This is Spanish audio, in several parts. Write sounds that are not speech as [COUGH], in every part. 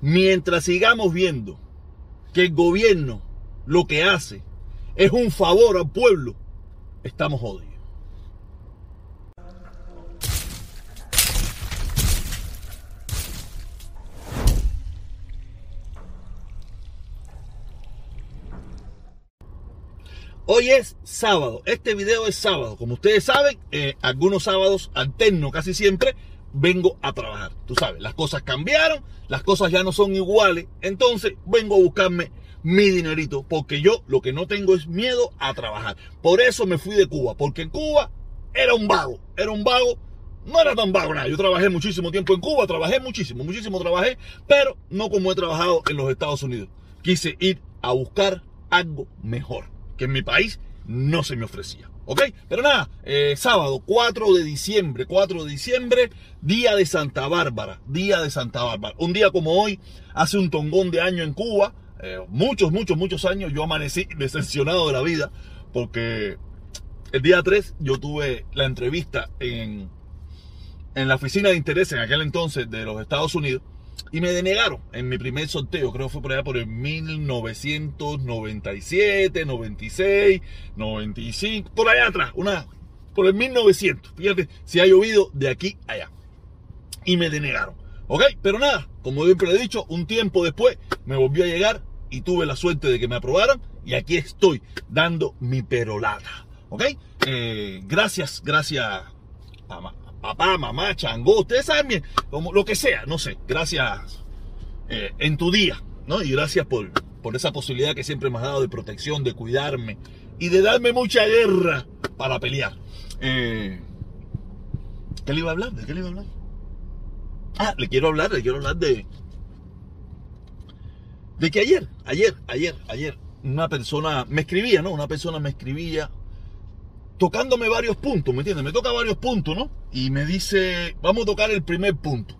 mientras sigamos viendo que el gobierno lo que hace es un favor al pueblo, estamos jodidos. Hoy es sábado, este video es sábado. Como ustedes saben, eh, algunos sábados alterno casi siempre vengo a trabajar. Tú sabes, las cosas cambiaron, las cosas ya no son iguales. Entonces vengo a buscarme mi dinerito, porque yo lo que no tengo es miedo a trabajar. Por eso me fui de Cuba, porque en Cuba era un vago, era un vago. No era tan vago nada. Yo trabajé muchísimo tiempo en Cuba, trabajé muchísimo, muchísimo trabajé, pero no como he trabajado en los Estados Unidos. Quise ir a buscar algo mejor que en mi país no se me ofrecía. ¿Ok? Pero nada, eh, sábado 4 de diciembre, 4 de diciembre, día de Santa Bárbara, día de Santa Bárbara. Un día como hoy, hace un tongón de año en Cuba, eh, muchos, muchos, muchos años, yo amanecí [LAUGHS] decepcionado de la vida, porque el día 3 yo tuve la entrevista en, en la oficina de interés en aquel entonces de los Estados Unidos y me denegaron en mi primer sorteo, creo que fue por allá por el 1997, 96, 95, por allá atrás, una, por el 1900. Fíjate si ha llovido de aquí allá. Y me denegaron. ¿Ok? Pero nada, como siempre he dicho, un tiempo después me volvió a llegar y tuve la suerte de que me aprobaran y aquí estoy dando mi perolata. ¿Ok? Eh, gracias, gracias a, papá, mamá, chango, ustedes saben bien, como lo que sea, no sé, gracias eh, en tu día, ¿no? Y gracias por, por esa posibilidad que siempre me has dado de protección, de cuidarme y de darme mucha guerra para pelear. Eh, ¿Qué le iba a hablar? ¿De qué le iba a hablar? Ah, le quiero hablar, le quiero hablar de... De que ayer, ayer, ayer, ayer, una persona me escribía, ¿no? Una persona me escribía tocándome varios puntos, ¿me entiendes? Me toca varios puntos, ¿no? Y me dice, vamos a tocar el primer punto.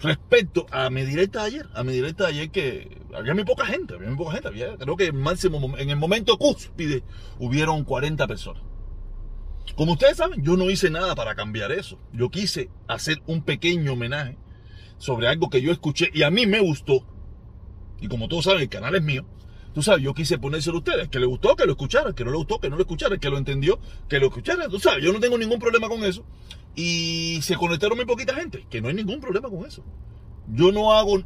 Respecto a mi directa de ayer, a mi directa ayer que había muy poca gente, había muy poca gente, creo que máximo, en el momento cúspide hubieron 40 personas. Como ustedes saben, yo no hice nada para cambiar eso. Yo quise hacer un pequeño homenaje sobre algo que yo escuché y a mí me gustó. Y como todos saben, el canal es mío. Tú sabes, yo quise ponérselo a ustedes, que le gustó, que lo escucharan, que no le gustó, que no lo escucharan, que lo entendió, que lo escucharan. Tú sabes, yo no tengo ningún problema con eso. Y se conectaron muy poquita gente, que no hay ningún problema con eso. Yo no hago,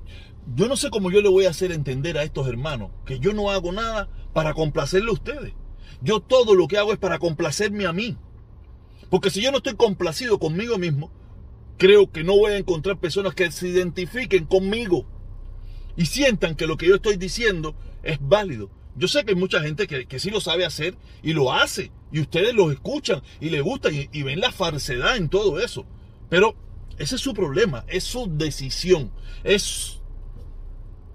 yo no sé cómo yo le voy a hacer entender a estos hermanos que yo no hago nada para complacerle a ustedes. Yo todo lo que hago es para complacerme a mí. Porque si yo no estoy complacido conmigo mismo, creo que no voy a encontrar personas que se identifiquen conmigo y sientan que lo que yo estoy diciendo es válido. Yo sé que hay mucha gente que, sí lo sabe hacer y lo hace. Y ustedes lo escuchan y les gusta y, ven la falsedad en todo eso. Pero ese es su problema, es su decisión. Es,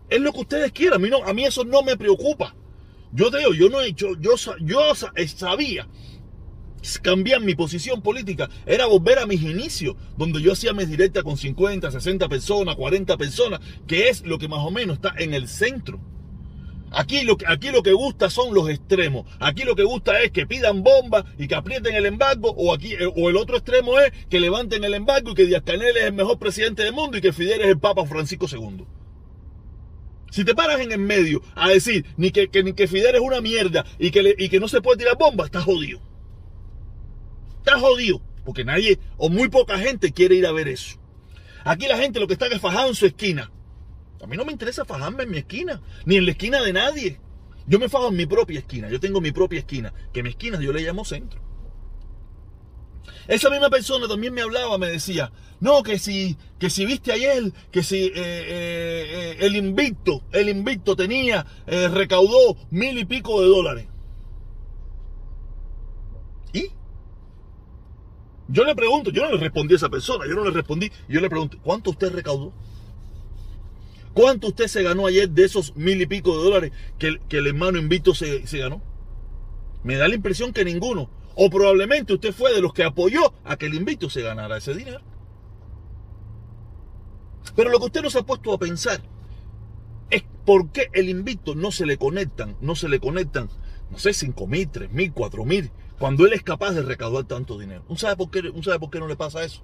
es lo que ustedes quieran. A mí, no, a mí eso no me preocupa. Yo digo, yo no he hecho, yo, yo sabía cambiar mi posición política era volver a mis inicios, donde yo hacía mis directas con 50, 60 personas, 40 personas, que es lo que más o menos está en el centro. Aquí lo, que, aquí lo que gusta son los extremos. Aquí lo que gusta es que pidan bombas y que aprieten el embargo. O, aquí, eh, o el otro extremo es que levanten el embargo y que Díaz Canel es el mejor presidente del mundo y que Fidel es el Papa Francisco II. Si te paras en el medio a decir ni que, ni que Fidel es una mierda y que, y que no se puede tirar bombas, estás jodido. Estás jodido. Porque nadie o muy poca gente quiere ir a ver eso. Aquí la gente lo que está es fajado en su esquina. A mí no me interesa fajarme en mi esquina, ni en la esquina de nadie. Yo me fajo en mi propia esquina, yo tengo mi propia esquina, que mi esquina yo le llamo centro. Esa misma persona también me hablaba, me decía, no, que si, que si viste ayer, que si eh, eh, eh, el invicto, el invicto tenía, recaudó mil y pico de dólares. ¿Y? Yo le pregunto, yo no le respondí a esa persona, yo no le respondí, yo le pregunto, ¿cuánto usted recaudó? ¿Cuánto usted se ganó ayer de esos mil y pico de dólares que, el hermano invito se, se ganó? Me da la impresión que ninguno. O probablemente usted fue de los que apoyó a que el invito se ganara ese dinero. Pero lo que usted no se ha puesto a pensar es por qué el invito no se le conectan, no se le conectan, no sé, cinco mil, tres mil, cuatro mil, cuando él es capaz de recaudar tanto dinero. sabe por qué, sabe por qué no le pasa eso?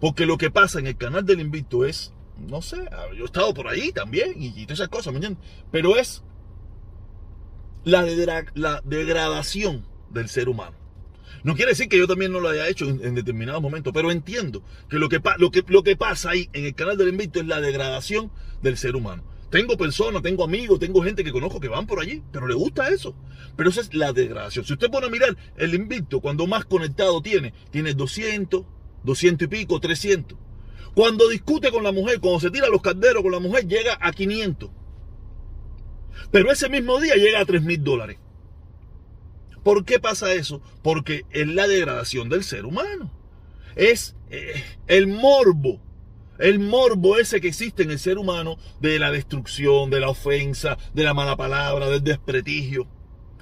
Porque lo que pasa en el canal del invito es no sé, yo he estado por ahí también y, todas esas cosas, ¿me entiendes? Pero es la, la degradación del ser humano. No quiere decir que yo también no lo haya hecho en, determinados momentos, pero entiendo que lo que, lo, que lo que pasa ahí en el canal del invito es la degradación del ser humano. Tengo personas, tengo amigos, tengo gente que conozco que van por allí, pero le gusta eso. Pero esa es la degradación. Si usted pone a mirar el invito, cuando más conectado tiene, tiene 200, 200 y pico, 300. Cuando discute con la mujer, cuando se tira los calderos con la mujer, llega a 500. Pero ese mismo día llega a 3 mil dólares. ¿Por qué pasa eso? Porque es la degradación del ser humano. Es eh, el morbo. El morbo ese que existe en el ser humano de la destrucción, de la ofensa, de la mala palabra, del desprestigio.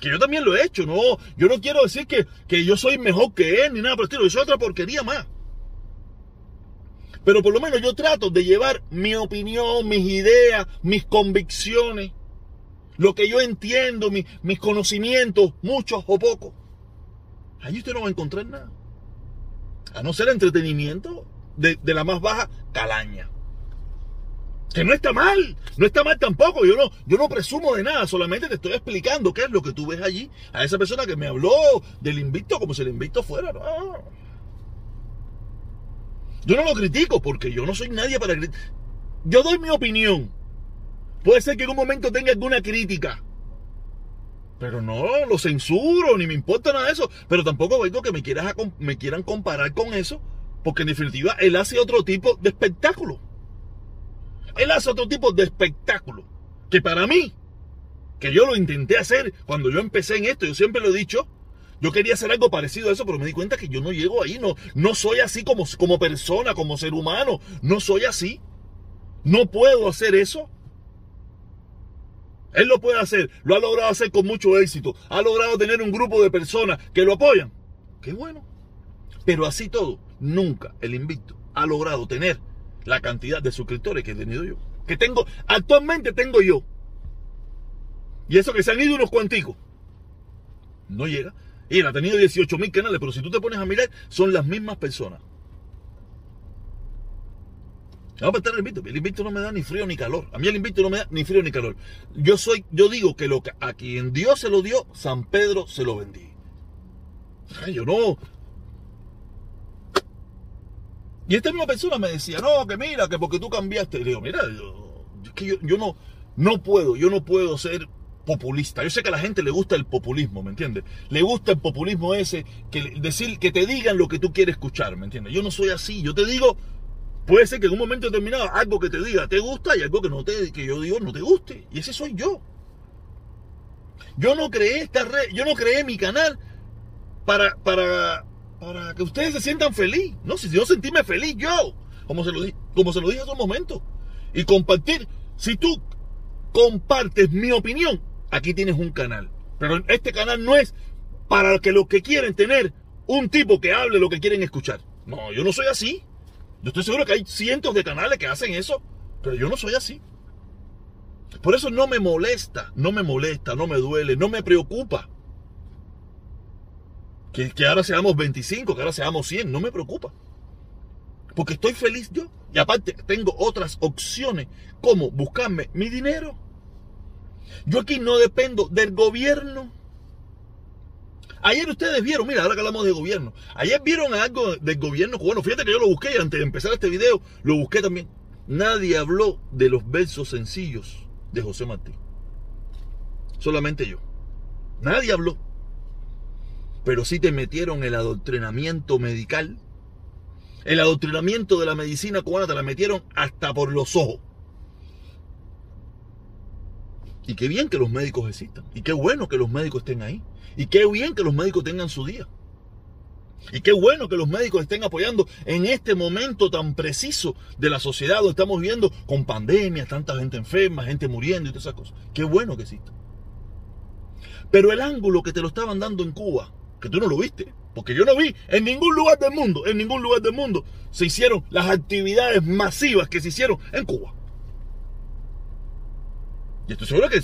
Que yo también lo he hecho, no. Yo no quiero decir que, que yo soy mejor que él ni nada por el estilo. Yo soy otra porquería más. Pero por lo menos yo trato de llevar mi opinión, mis ideas, mis convicciones, lo que yo entiendo, mis conocimientos, muchos o pocos. Ahí usted no va a encontrar nada. A no ser entretenimiento de, la más baja calaña. Que no está mal, no está mal tampoco. Yo no, yo no presumo de nada, solamente te estoy explicando qué es lo que tú ves allí. A esa persona que me habló del invicto como si el invicto fuera. No. Yo no lo critico porque yo no soy nadie para criticar. Yo doy mi opinión. Puede ser que en un momento tenga alguna crítica. Pero no, lo censuro, ni me importa nada de eso. Pero tampoco vengo que me, quieras, me quieran comparar con eso. Porque en definitiva, él hace otro tipo de espectáculo. Él hace otro tipo de espectáculo. Que para mí, que yo lo intenté hacer cuando yo empecé en esto, yo siempre lo he dicho, yo quería hacer algo parecido a eso, pero me di cuenta que yo no llego ahí, no, no soy así como, como persona, como ser humano, no soy así. No puedo hacer eso. Él lo puede hacer, lo ha logrado hacer con mucho éxito, ha logrado tener un grupo de personas que lo apoyan. Qué bueno. Pero así todo, nunca el invicto ha logrado tener la cantidad de suscriptores que he tenido yo. Que tengo, actualmente tengo yo. Y eso que se han ido unos cuanticos. No llega. Y ha tenido 18 mil canales, pero si tú te pones a mirar, son las mismas personas. Vamos a estar el invito. El invito no me da ni frío ni calor. A mí el invito no me da ni frío ni calor. Yo soy, yo digo que que a quien Dios se lo dio, San Pedro se lo vendí. yo no. Y esta misma persona me decía, no, que mira, que porque tú cambiaste. Le digo, mira, yo, que yo, yo no, no puedo, yo no puedo ser populista. Yo sé que a la gente le gusta el populismo, ¿me entiendes? Le gusta el populismo ese, que decir que te digan lo que tú quieres escuchar, ¿me entiendes? Yo no soy así, yo te digo, puede ser que en un momento determinado algo que te diga te gusta y algo que no te que yo digo no te guste, y ese soy yo. Yo no creé esta red, yo no creé mi canal para para para que ustedes se sientan feliz, no, si yo sentirme feliz yo, como se lo como se lo dije hace un momento, y compartir, si tú compartes mi opinión, aquí tienes un canal. Pero este canal no es para que los que quieren tener un tipo que hable lo que quieren escuchar. No, yo no soy así. Yo estoy seguro que hay cientos de canales que hacen eso, pero yo no soy así. Por eso no me molesta, no me molesta, no me duele, no me preocupa. Que, ahora seamos 25, que ahora seamos 100, no me preocupa. Porque estoy feliz yo. Y aparte tengo otras opciones como buscarme mi dinero yo aquí no dependo del gobierno. Ayer ustedes vieron, mira, ahora que hablamos de gobierno, ayer vieron algo del gobierno Bueno, Fíjate que yo lo busqué y antes de empezar este video, lo busqué también. Nadie habló de los versos sencillos de José Martí. Solamente yo. Nadie habló. Pero sí te metieron el adoctrinamiento medical. El adoctrinamiento de la medicina cubana te la metieron hasta por los ojos. Y qué bien que los médicos existan. Y qué bueno que los médicos estén ahí. Y qué bien que los médicos tengan su día. Y qué bueno que los médicos estén apoyando en este momento tan preciso de la sociedad donde estamos viviendo con pandemias, tanta gente enferma, gente muriendo y todas esas cosas. Qué bueno que existan. Pero el ángulo que te lo estaban dando en Cuba, que tú no lo viste, porque yo no vi en ningún lugar del mundo, en ningún lugar del mundo, se hicieron las actividades masivas que se hicieron en Cuba. Y estoy seguro que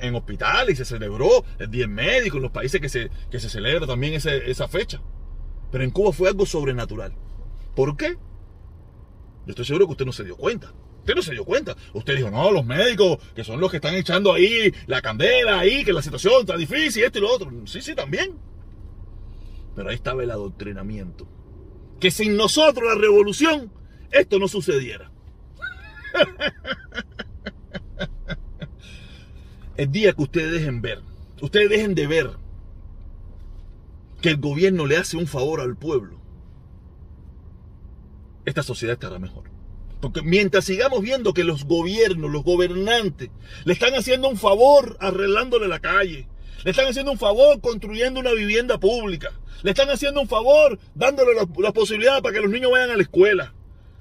en, hospitales se celebró el Día Médico, en los países que se, que se celebra también esa fecha. pero en Cuba fue algo sobrenatural. ¿Por qué? Yo estoy seguro que usted no se dio cuenta. Usted no se dio cuenta. Usted dijo, no, los médicos, que son los que están echando ahí la candela, ahí, que la situación está difícil, esto y lo otro. Sí, sí, también. Pero ahí estaba el adoctrinamiento. Que sin nosotros la revolución, esto no sucediera. [LAUGHS] el día que ustedes dejen ver, ustedes dejen de ver que el gobierno le hace un favor al pueblo, esta sociedad estará mejor. Porque mientras sigamos viendo que los gobiernos, los gobernantes, le están haciendo un favor arreglándole la calle, le están haciendo un favor construyendo una vivienda pública, le están haciendo un favor dándole la, posibilidad para que los niños vayan a la escuela,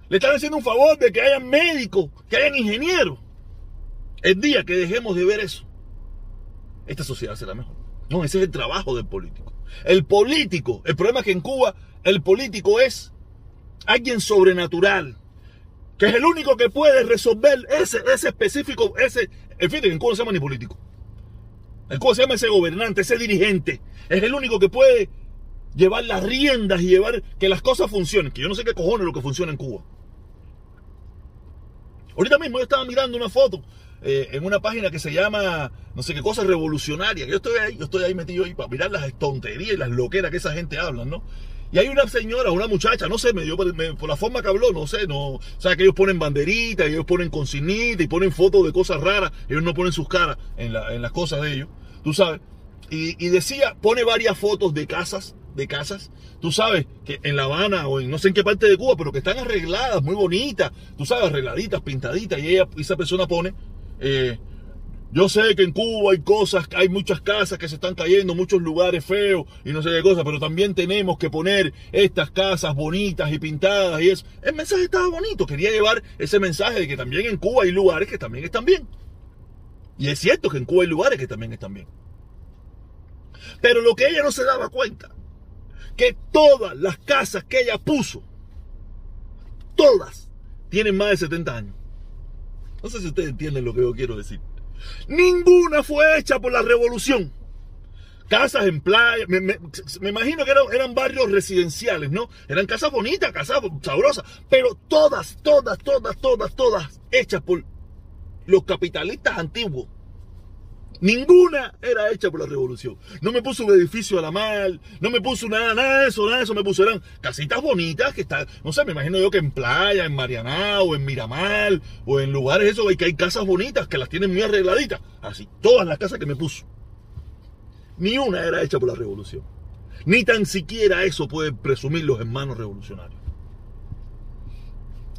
le están haciendo un favor de que hayan médicos, que hayan ingenieros. El día que dejemos de ver eso, esta sociedad será mejor. No, ese es el trabajo del político. El político, el problema es que en Cuba el político es alguien sobrenatural, que es el único que puede resolver ese, ese específico, ese, en fin, en Cuba se llama ni político. En Cuba se llama ese gobernante, ese dirigente. Es el único que puede llevar las riendas y llevar que las cosas funcionen. Que yo no sé qué cojones es lo que funciona en Cuba. Ahorita mismo yo estaba mirando una foto eh, en una página que se llama, no sé qué cosa, revolucionaria. Yo estoy ahí, yo estoy ahí metido ahí para mirar las tonterías y las loqueras que esa gente habla, ¿no? Y hay una señora, una muchacha, no sé, me dio por, la forma que habló, no sé, no. O sea, que ellos ponen banderitas, ellos ponen consignitas y ponen fotos de cosas raras. Ellos no ponen sus caras en, las cosas de ellos, tú sabes. Y, decía, pone varias fotos de casas, de casas, tú sabes, que en La Habana o en no sé en qué parte de Cuba, pero que están arregladas, muy bonitas, tú sabes, arregladitas, pintaditas. Y ella, esa persona pone, eh, yo sé que en Cuba hay cosas, hay muchas casas que se están cayendo, muchos lugares feos y no sé qué cosas, pero también tenemos que poner estas casas bonitas y pintadas y eso. El mensaje estaba bonito, quería llevar ese mensaje de que también en Cuba hay lugares que también están bien. Y es cierto que en Cuba hay lugares que también están bien. Pero lo que ella no se daba cuenta, que todas las casas que ella puso, todas, tienen más de 70 años. No sé si ustedes entienden lo que yo quiero decir. Ninguna fue hecha por la revolución. Casas en playa, me, imagino que eran, eran, barrios residenciales, ¿no? Eran casas bonitas, casas sabrosas, pero todas, todas, todas, todas, todas hechas por los capitalistas antiguos. Ninguna era hecha por la revolución. No me puso un edificio a la mal, no me puso nada, nada de eso, nada de eso me puso. Eran casitas bonitas que están, no sé, me imagino yo que en playa, en Marianá, o en Miramar, o en lugares esos que hay casas bonitas que las tienen muy arregladitas. Así, todas las casas que me puso. Ni una era hecha por la revolución. Ni tan siquiera eso pueden presumir los hermanos revolucionarios.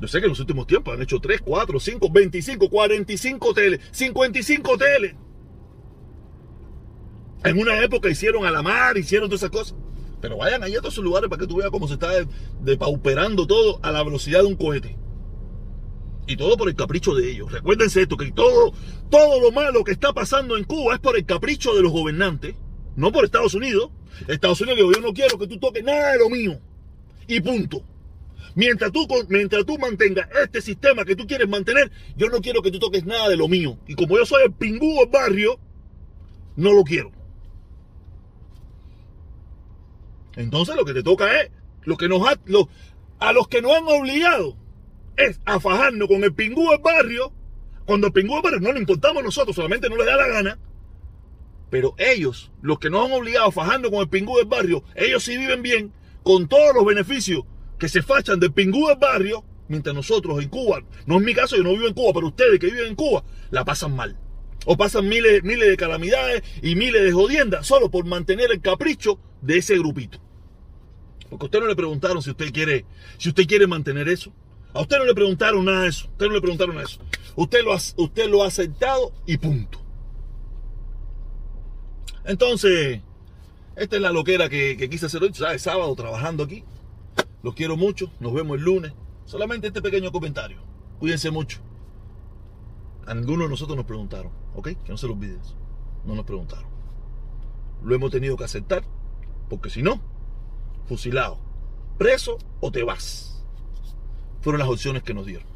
Yo sé que en los últimos tiempos han hecho 3, 4, 5, 25, 45 hoteles, 55 hoteles. En una época hicieron a la mar, hicieron todas esas cosas. Pero vayan ahí a todos esos lugares para que tú veas cómo se está depauperando todo a la velocidad de un cohete. Y todo por el capricho de ellos. Recuérdense esto, que todo, todo lo malo que está pasando en Cuba es por el capricho de los gobernantes, no por Estados Unidos. Estados Unidos dijo, yo no quiero que tú toques nada de lo mío. Y punto. Mientras tú, mientras tú mantengas este sistema que tú quieres mantener, yo no quiero que tú toques nada de lo mío. Y como yo soy el pingú barrio, no lo quiero. Entonces lo que te toca es, lo que nos a los que nos han obligado es a fajarnos con el pingú del barrio, cuando el pingú del barrio no le importamos nosotros, solamente no les da la gana, pero ellos, los que nos han obligado a fajarnos con el pingú del barrio, ellos sí viven bien, con todos los beneficios que se fachan del pingú del barrio, mientras nosotros en Cuba, no es mi caso, yo no vivo en Cuba, pero ustedes que viven en Cuba, la pasan mal. O pasan miles, miles de calamidades y miles de jodiendas solo por mantener el capricho de ese grupito. Porque a usted no le preguntaron si usted quiere, si usted quiere mantener eso. A usted no le preguntaron nada de eso. Usted no le preguntaron nada de eso. Usted lo ha, usted lo ha aceptado y punto. Entonces, esta es la loquera que, quise hacer hoy. ¿Sabes? Sábado trabajando aquí. Los quiero mucho. Nos vemos el lunes. Solamente este pequeño comentario. Cuídense mucho. A ninguno de nosotros nos preguntaron. ¿Ok? Que no se lo olviden. No nos preguntaron. Lo hemos tenido que aceptar. Porque si no, fusilado, preso o te vas. Fueron las opciones que nos dieron.